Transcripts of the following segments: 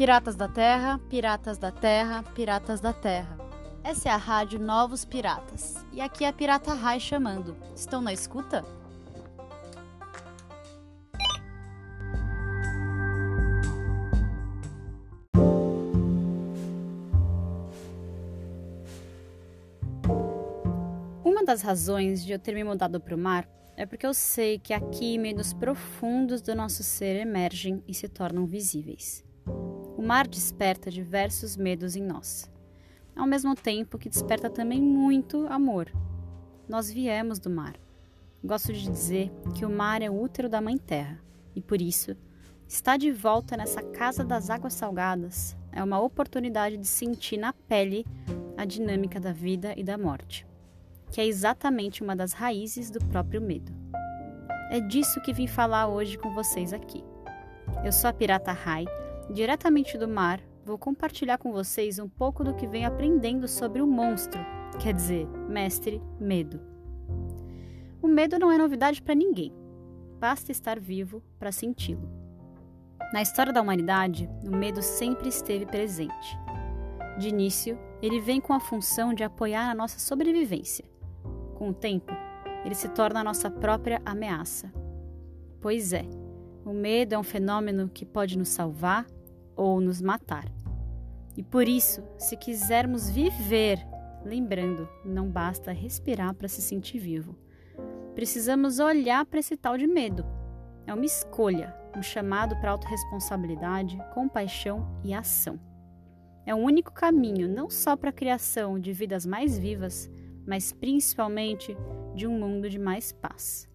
Piratas da Terra, Piratas da Terra, Piratas da Terra. Essa é a rádio Novos Piratas. E aqui é a Pirata Rai chamando. Estão na escuta? Uma das razões de eu ter me mudado para o mar é porque eu sei que aqui medos profundos do nosso ser emergem e se tornam visíveis. O mar desperta diversos medos em nós, ao mesmo tempo que desperta também muito amor. Nós viemos do mar. Gosto de dizer que o mar é o útero da Mãe Terra e por isso estar de volta nessa casa das águas salgadas é uma oportunidade de sentir na pele a dinâmica da vida e da morte que é exatamente uma das raízes do próprio medo. É disso que vim falar hoje com vocês aqui. Eu sou a Pirata Rai, diretamente do mar, vou compartilhar com vocês um pouco do que venho aprendendo sobre o monstro, quer dizer, mestre medo. O medo não é novidade para ninguém, basta estar vivo para senti-lo. Na história da humanidade, o medo sempre esteve presente. De início, ele vem com a função de apoiar a nossa sobrevivência com o tempo, ele se torna a nossa própria ameaça. Pois é, o medo é um fenômeno que pode nos salvar ou nos matar. E por isso, se quisermos viver, lembrando, não basta respirar para se sentir vivo. Precisamos olhar para esse tal de medo. É uma escolha, um chamado para autorresponsabilidade, compaixão e ação. É o único caminho não só para a criação de vidas mais vivas, mas principalmente de um mundo de mais paz.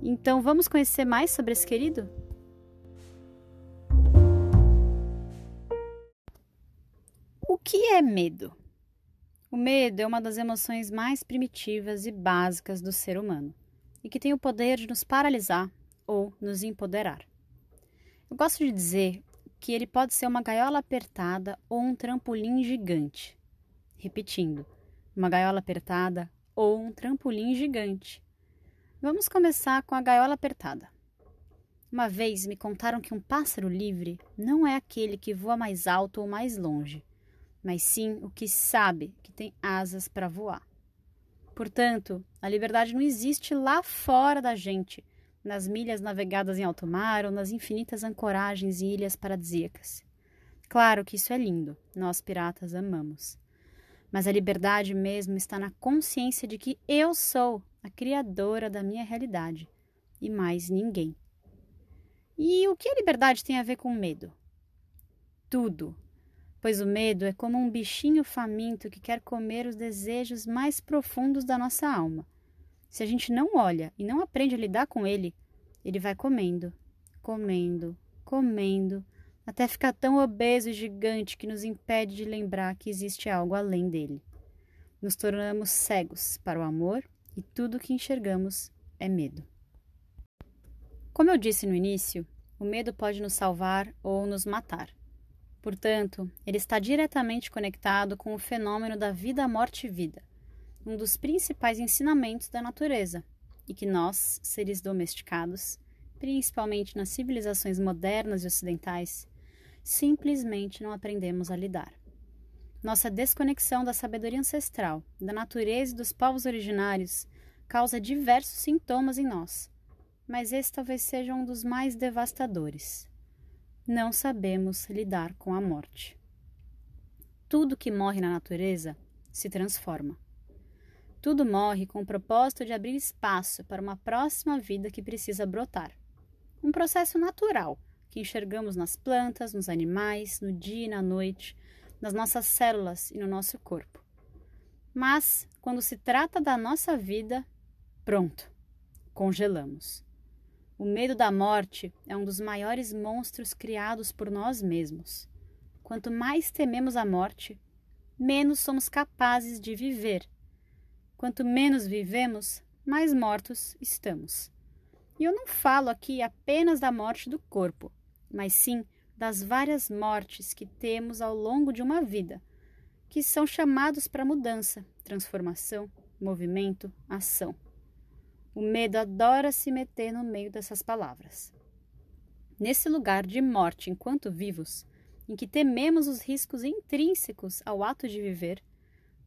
Então, vamos conhecer mais sobre esse querido? Que é medo? O medo é uma das emoções mais primitivas e básicas do ser humano e que tem o poder de nos paralisar ou nos empoderar. Eu gosto de dizer que ele pode ser uma gaiola apertada ou um trampolim gigante. Repetindo, uma gaiola apertada ou um trampolim gigante. Vamos começar com a gaiola apertada. Uma vez me contaram que um pássaro livre não é aquele que voa mais alto ou mais longe, mas sim o que sabe que tem asas para voar. Portanto, a liberdade não existe lá fora da gente, nas milhas navegadas em alto mar ou nas infinitas ancoragens e ilhas paradisíacas. Claro que isso é lindo, nós piratas amamos. Mas a liberdade mesmo está na consciência de que eu sou a criadora da minha realidade e mais ninguém. E o que a liberdade tem a ver com medo? Tudo. Pois o medo é como um bichinho faminto que quer comer os desejos mais profundos da nossa alma. Se a gente não olha e não aprende a lidar com ele, ele vai comendo, comendo, comendo, até ficar tão obeso e gigante que nos impede de lembrar que existe algo além dele. Nos tornamos cegos para o amor e tudo que enxergamos é medo. Como eu disse no início, o medo pode nos salvar ou nos matar. Portanto, ele está diretamente conectado com o fenômeno da vida, morte e vida, um dos principais ensinamentos da natureza, e que nós, seres domesticados, principalmente nas civilizações modernas e ocidentais, simplesmente não aprendemos a lidar. Nossa desconexão da sabedoria ancestral, da natureza e dos povos originários causa diversos sintomas em nós, mas esse talvez seja um dos mais devastadores. Não sabemos lidar com a morte. Tudo que morre na natureza se transforma. Tudo morre com o propósito de abrir espaço para uma próxima vida que precisa brotar. Um processo natural que enxergamos nas plantas, nos animais, no dia e na noite, nas nossas células e no nosso corpo. Mas, quando se trata da nossa vida, pronto, congelamos. O medo da morte é um dos maiores monstros criados por nós mesmos. Quanto mais tememos a morte, menos somos capazes de viver. Quanto menos vivemos, mais mortos estamos. E eu não falo aqui apenas da morte do corpo, mas sim das várias mortes que temos ao longo de uma vida, que são chamados para mudança, transformação, movimento, ação. O medo adora se meter no meio dessas palavras. Nesse lugar de morte enquanto vivos, em que tememos os riscos intrínsecos ao ato de viver,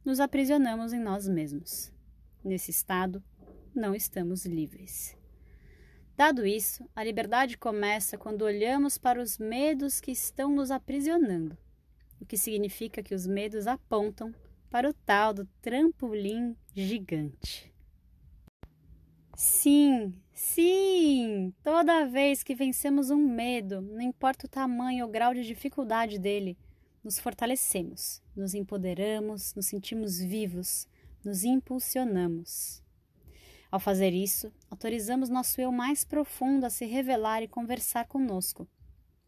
nos aprisionamos em nós mesmos. Nesse estado, não estamos livres. Dado isso, a liberdade começa quando olhamos para os medos que estão nos aprisionando, o que significa que os medos apontam para o tal do trampolim gigante. Sim, sim! Toda vez que vencemos um medo, não importa o tamanho ou grau de dificuldade dele, nos fortalecemos, nos empoderamos, nos sentimos vivos, nos impulsionamos. Ao fazer isso, autorizamos nosso eu mais profundo a se revelar e conversar conosco.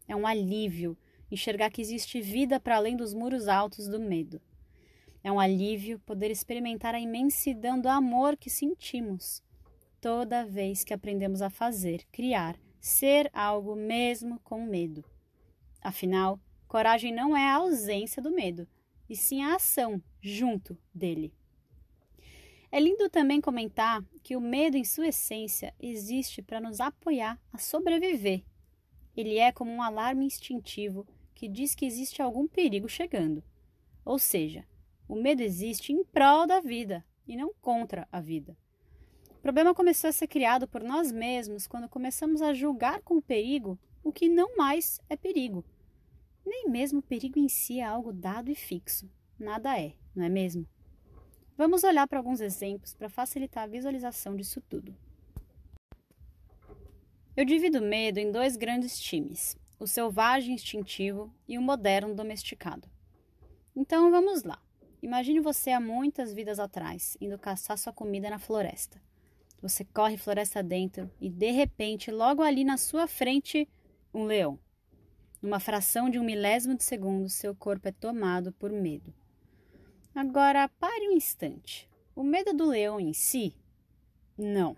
É um alívio enxergar que existe vida para além dos muros altos do medo. É um alívio poder experimentar a imensidão do amor que sentimos toda vez que aprendemos a fazer, criar, ser algo mesmo com medo. Afinal, coragem não é a ausência do medo, e sim a ação junto dele. É lindo também comentar que o medo, em sua essência, existe para nos apoiar a sobreviver. Ele é como um alarme instintivo que diz que existe algum perigo chegando. Ou seja, o medo existe em prol da vida e não contra a vida. O problema começou a ser criado por nós mesmos quando começamos a julgar com perigo o que não mais é perigo. Nem mesmo o perigo em si é algo dado e fixo. Nada é, não é mesmo? Vamos olhar para alguns exemplos para facilitar a visualização disso tudo. Eu divido o medo em dois grandes times: o selvagem instintivo e o moderno domesticado. Então vamos lá. Imagine você há muitas vidas atrás, indo caçar sua comida na floresta. Você corre floresta dentro e, de repente, logo ali na sua frente, um leão. Numa fração de um milésimo de segundo, seu corpo é tomado por medo. Agora, pare um instante. O medo do leão em si? Não.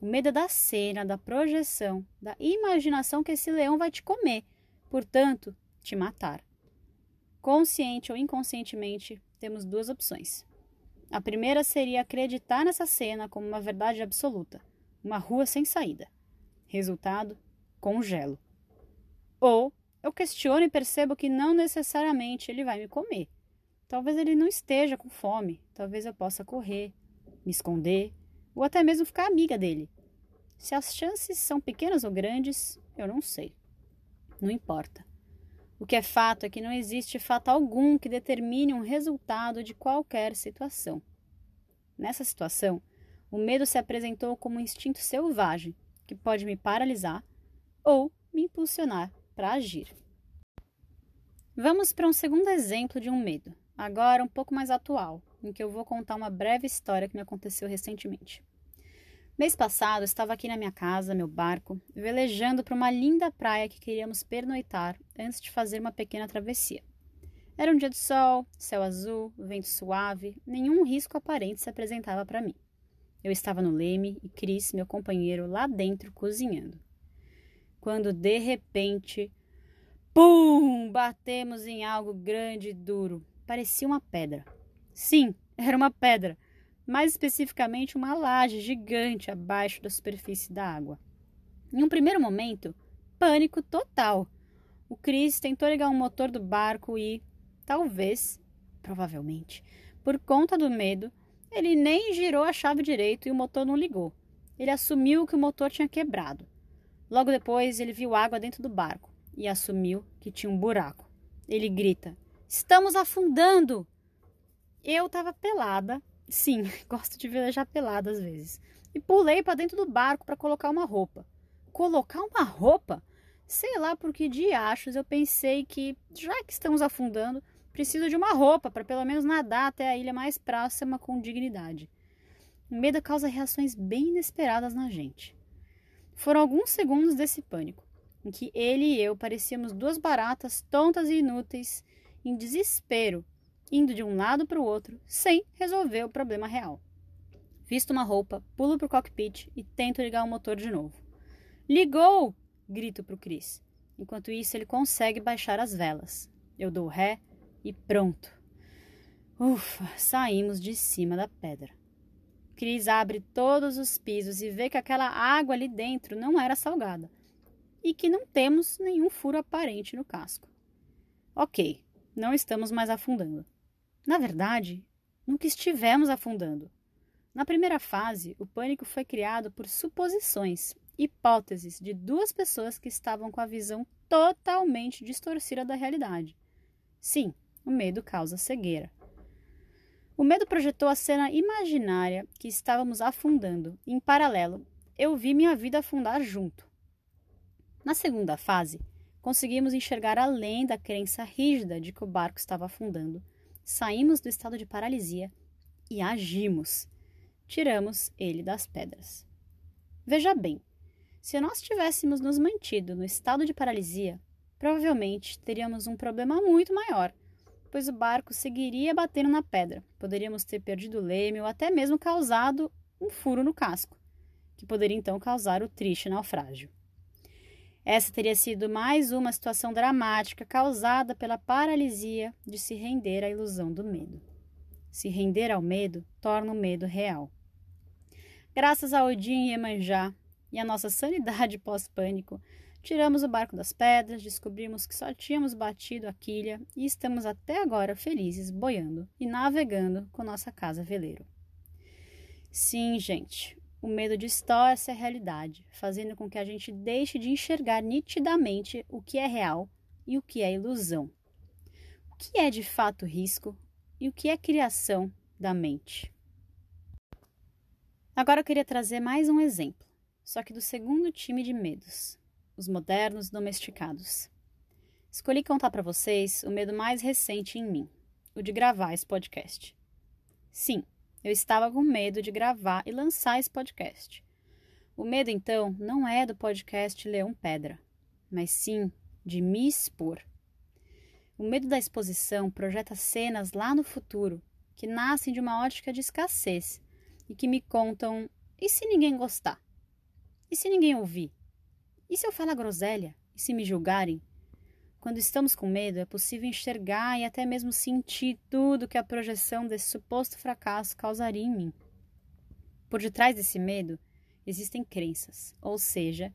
O medo é da cena, da projeção, da imaginação que esse leão vai te comer, portanto, te matar. Consciente ou inconscientemente, temos duas opções. A primeira seria acreditar nessa cena como uma verdade absoluta, uma rua sem saída. Resultado: congelo. Ou eu questiono e percebo que não necessariamente ele vai me comer Talvez ele não esteja com fome, talvez eu possa correr, me esconder ou até mesmo ficar amiga dele. Se as chances são pequenas ou grandes, eu não sei. Não importa. O que é fato é que não existe fato algum que determine um resultado de qualquer situação. Nessa situação, o medo se apresentou como um instinto selvagem que pode me paralisar ou me impulsionar para agir. Vamos para um segundo exemplo de um medo. Agora, um pouco mais atual, em que eu vou contar uma breve história que me aconteceu recentemente. Mês passado, estava aqui na minha casa, meu barco, velejando para uma linda praia que queríamos pernoitar antes de fazer uma pequena travessia. Era um dia de sol, céu azul, vento suave, nenhum risco aparente se apresentava para mim. Eu estava no leme e Cris, meu companheiro, lá dentro cozinhando. Quando de repente, pum! Batemos em algo grande e duro, parecia uma pedra. Sim, era uma pedra, mais especificamente uma laje gigante abaixo da superfície da água. Em um primeiro momento, pânico total. O Chris tentou ligar o motor do barco e, talvez, provavelmente, por conta do medo, ele nem girou a chave direito e o motor não ligou. Ele assumiu que o motor tinha quebrado. Logo depois, ele viu água dentro do barco e assumiu que tinha um buraco. Ele grita: Estamos afundando! Eu estava pelada, sim, gosto de velejar pelada às vezes, e pulei para dentro do barco para colocar uma roupa. Colocar uma roupa? Sei lá por que diachos eu pensei que, já que estamos afundando, preciso de uma roupa para pelo menos nadar até a ilha mais próxima com dignidade. O medo causa reações bem inesperadas na gente. Foram alguns segundos desse pânico, em que ele e eu parecíamos duas baratas tontas e inúteis em desespero, indo de um lado para o outro, sem resolver o problema real. Visto uma roupa, pulo para o cockpit e tento ligar o motor de novo. Ligou! grito para o Chris. Enquanto isso, ele consegue baixar as velas. Eu dou ré e pronto. Ufa, saímos de cima da pedra. Cris abre todos os pisos e vê que aquela água ali dentro não era salgada e que não temos nenhum furo aparente no casco. Ok, não estamos mais afundando. Na verdade, nunca estivemos afundando. Na primeira fase, o pânico foi criado por suposições, hipóteses de duas pessoas que estavam com a visão totalmente distorcida da realidade. Sim, o medo causa cegueira. O medo projetou a cena imaginária que estávamos afundando. Em paralelo, eu vi minha vida afundar junto. Na segunda fase, conseguimos enxergar além da crença rígida de que o barco estava afundando. Saímos do estado de paralisia e agimos. Tiramos ele das pedras. Veja bem, se nós tivéssemos nos mantido no estado de paralisia, provavelmente teríamos um problema muito maior, pois o barco seguiria batendo na pedra. Poderíamos ter perdido o leme ou até mesmo causado um furo no casco, que poderia então causar o triste naufrágio. Essa teria sido mais uma situação dramática causada pela paralisia de se render à ilusão do medo. Se render ao medo torna o medo real. Graças a Odin e Iemanjá e a nossa sanidade pós-pânico, tiramos o barco das pedras, descobrimos que só tínhamos batido a quilha e estamos até agora felizes boiando e navegando com nossa casa veleiro. Sim, gente, o medo distorce a realidade, fazendo com que a gente deixe de enxergar nitidamente o que é real e o que é ilusão. O que é de fato risco e o que é criação da mente. Agora eu queria trazer mais um exemplo, só que do segundo time de medos, os modernos domesticados. Escolhi contar para vocês o medo mais recente em mim, o de gravar esse podcast. Sim, eu estava com medo de gravar e lançar esse podcast. O medo, então, não é do podcast Leão Pedra, mas sim de me expor. O medo da exposição projeta cenas lá no futuro que nascem de uma ótica de escassez e que me contam: e se ninguém gostar? E se ninguém ouvir? E se eu falar groselha? E se me julgarem? Quando estamos com medo, é possível enxergar e até mesmo sentir tudo que a projeção desse suposto fracasso causaria em mim. Por detrás desse medo existem crenças, ou seja,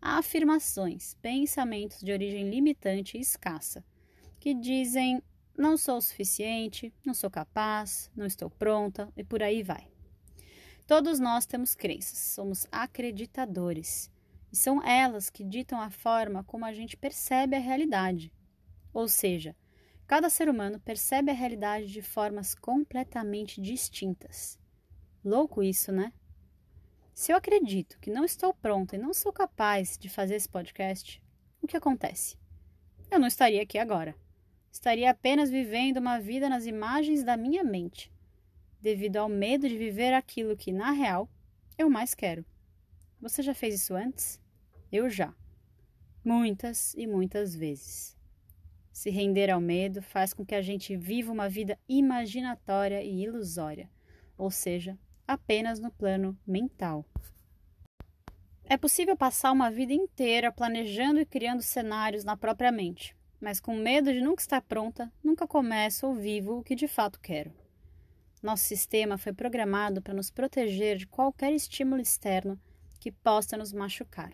afirmações, pensamentos de origem limitante e escassa, que dizem não sou o suficiente, não sou capaz, não estou pronta e por aí vai. Todos nós temos crenças, somos acreditadores são elas que ditam a forma como a gente percebe a realidade. Ou seja, cada ser humano percebe a realidade de formas completamente distintas. Louco isso, né? Se eu acredito que não estou pronta e não sou capaz de fazer esse podcast, o que acontece? Eu não estaria aqui agora. Estaria apenas vivendo uma vida nas imagens da minha mente, devido ao medo de viver aquilo que, na real, eu mais quero. Você já fez isso antes? Eu já. Muitas e muitas vezes. Se render ao medo faz com que a gente viva uma vida imaginatória e ilusória, ou seja, apenas no plano mental. É possível passar uma vida inteira planejando e criando cenários na própria mente, mas com medo de nunca estar pronta, nunca começo ou vivo o que de fato quero. Nosso sistema foi programado para nos proteger de qualquer estímulo externo que possa nos machucar.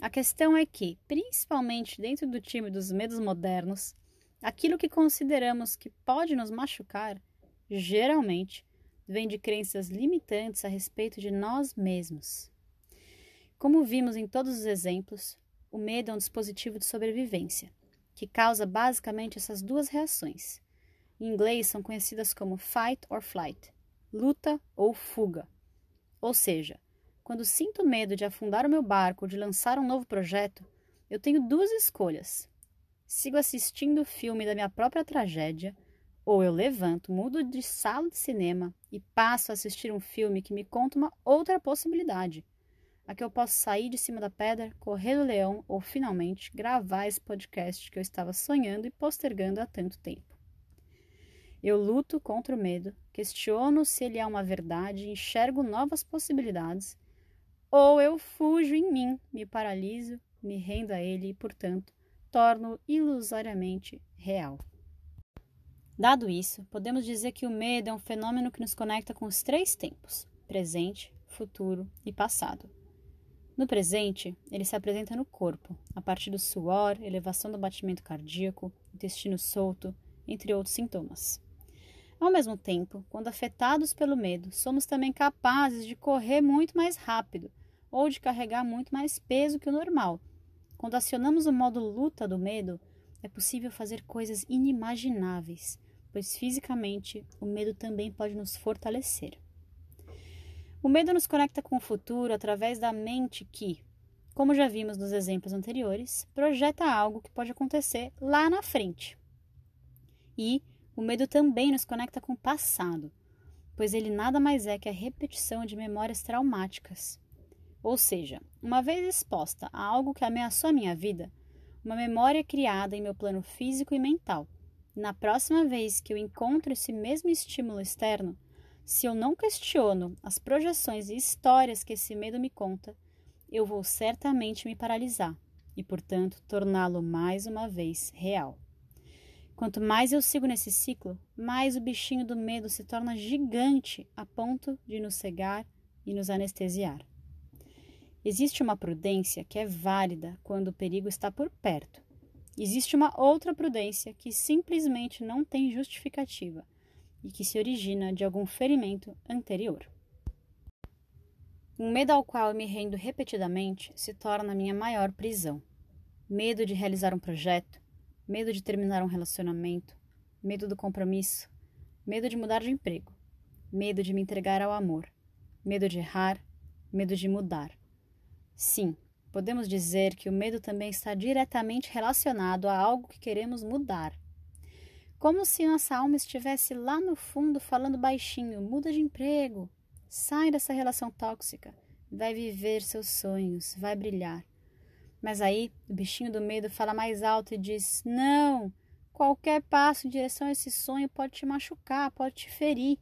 A questão é que, principalmente dentro do time dos medos modernos, aquilo que consideramos que pode nos machucar, geralmente, vem de crenças limitantes a respeito de nós mesmos. Como vimos em todos os exemplos, o medo é um dispositivo de sobrevivência, que causa basicamente essas duas reações. Em inglês são conhecidas como fight or flight, luta ou fuga. Ou seja, quando sinto medo de afundar o meu barco ou de lançar um novo projeto, eu tenho duas escolhas. Sigo assistindo o filme da minha própria tragédia, ou eu levanto, mudo de sala de cinema e passo a assistir um filme que me conta uma outra possibilidade. A que eu posso sair de cima da pedra, correr do leão ou finalmente gravar esse podcast que eu estava sonhando e postergando há tanto tempo. Eu luto contra o medo, questiono se ele é uma verdade, enxergo novas possibilidades ou eu fujo em mim, me paraliso, me rendo a ele e, portanto, torno ilusoriamente real. Dado isso, podemos dizer que o medo é um fenômeno que nos conecta com os três tempos: presente, futuro e passado. No presente, ele se apresenta no corpo, a partir do suor, elevação do batimento cardíaco, intestino solto, entre outros sintomas. Ao mesmo tempo, quando afetados pelo medo, somos também capazes de correr muito mais rápido ou de carregar muito mais peso que o normal. Quando acionamos o modo luta do medo, é possível fazer coisas inimagináveis, pois fisicamente o medo também pode nos fortalecer. O medo nos conecta com o futuro através da mente que, como já vimos nos exemplos anteriores, projeta algo que pode acontecer lá na frente. E o medo também nos conecta com o passado, pois ele nada mais é que a repetição de memórias traumáticas. Ou seja, uma vez exposta a algo que ameaçou a minha vida, uma memória criada em meu plano físico e mental. Na próxima vez que eu encontro esse mesmo estímulo externo, se eu não questiono as projeções e histórias que esse medo me conta, eu vou certamente me paralisar e, portanto, torná-lo mais uma vez real. Quanto mais eu sigo nesse ciclo, mais o bichinho do medo se torna gigante a ponto de nos cegar e nos anestesiar. Existe uma prudência que é válida quando o perigo está por perto. Existe uma outra prudência que simplesmente não tem justificativa e que se origina de algum ferimento anterior. Um medo ao qual eu me rendo repetidamente se torna minha maior prisão. Medo de realizar um projeto, medo de terminar um relacionamento, medo do compromisso, medo de mudar de emprego, medo de me entregar ao amor, medo de errar, medo de mudar Sim, podemos dizer que o medo também está diretamente relacionado a algo que queremos mudar. Como se nossa alma estivesse lá no fundo falando baixinho: muda de emprego, sai dessa relação tóxica, vai viver seus sonhos, vai brilhar. Mas aí o bichinho do medo fala mais alto e diz: não, qualquer passo em direção a esse sonho pode te machucar, pode te ferir.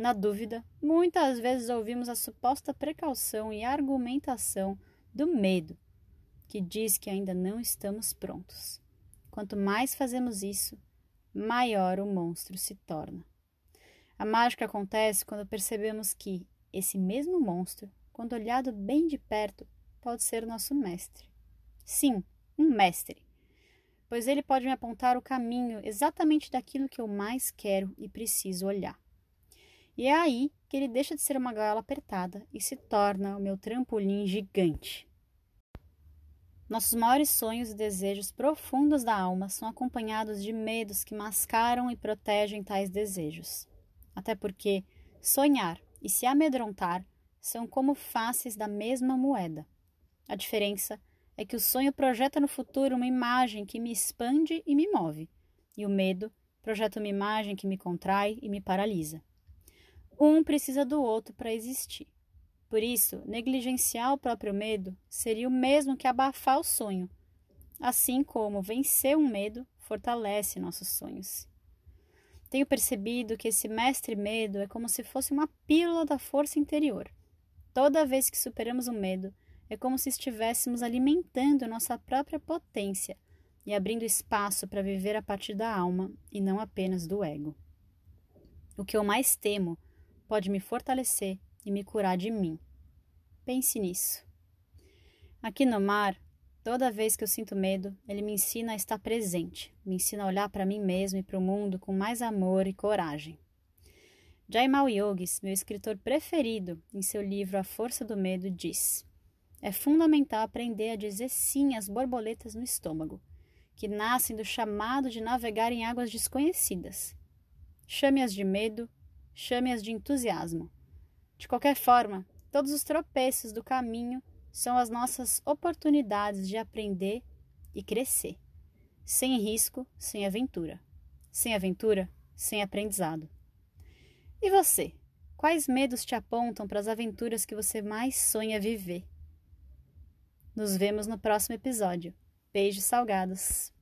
Na dúvida, muitas vezes ouvimos a suposta precaução e argumentação do medo, que diz que ainda não estamos prontos. Quanto mais fazemos isso, maior o monstro se torna. A mágica acontece quando percebemos que esse mesmo monstro, quando olhado bem de perto, pode ser nosso mestre. Sim, um mestre. Pois ele pode me apontar o caminho exatamente daquilo que eu mais quero e preciso olhar. E é aí que ele deixa de ser uma gaiola apertada e se torna o meu trampolim gigante. Nossos maiores sonhos e desejos profundos da alma são acompanhados de medos que mascaram e protegem tais desejos. Até porque sonhar e se amedrontar são como faces da mesma moeda. A diferença é que o sonho projeta no futuro uma imagem que me expande e me move, e o medo projeta uma imagem que me contrai e me paralisa. Um precisa do outro para existir. Por isso, negligenciar o próprio medo seria o mesmo que abafar o sonho, assim como vencer um medo fortalece nossos sonhos. Tenho percebido que esse mestre medo é como se fosse uma pílula da força interior. Toda vez que superamos o medo, é como se estivéssemos alimentando nossa própria potência e abrindo espaço para viver a partir da alma e não apenas do ego. O que eu mais temo pode me fortalecer e me curar de mim. Pense nisso. Aqui no mar, toda vez que eu sinto medo, ele me ensina a estar presente, me ensina a olhar para mim mesmo e para o mundo com mais amor e coragem. Jaimal Yogis, meu escritor preferido, em seu livro A Força do Medo, diz: É fundamental aprender a dizer sim às borboletas no estômago, que nascem do chamado de navegar em águas desconhecidas. Chame-as de medo, chame-as de entusiasmo. De qualquer forma, todos os tropeços do caminho são as nossas oportunidades de aprender e crescer. Sem risco, sem aventura. Sem aventura, sem aprendizado. E você? Quais medos te apontam para as aventuras que você mais sonha viver? Nos vemos no próximo episódio. Beijos salgados.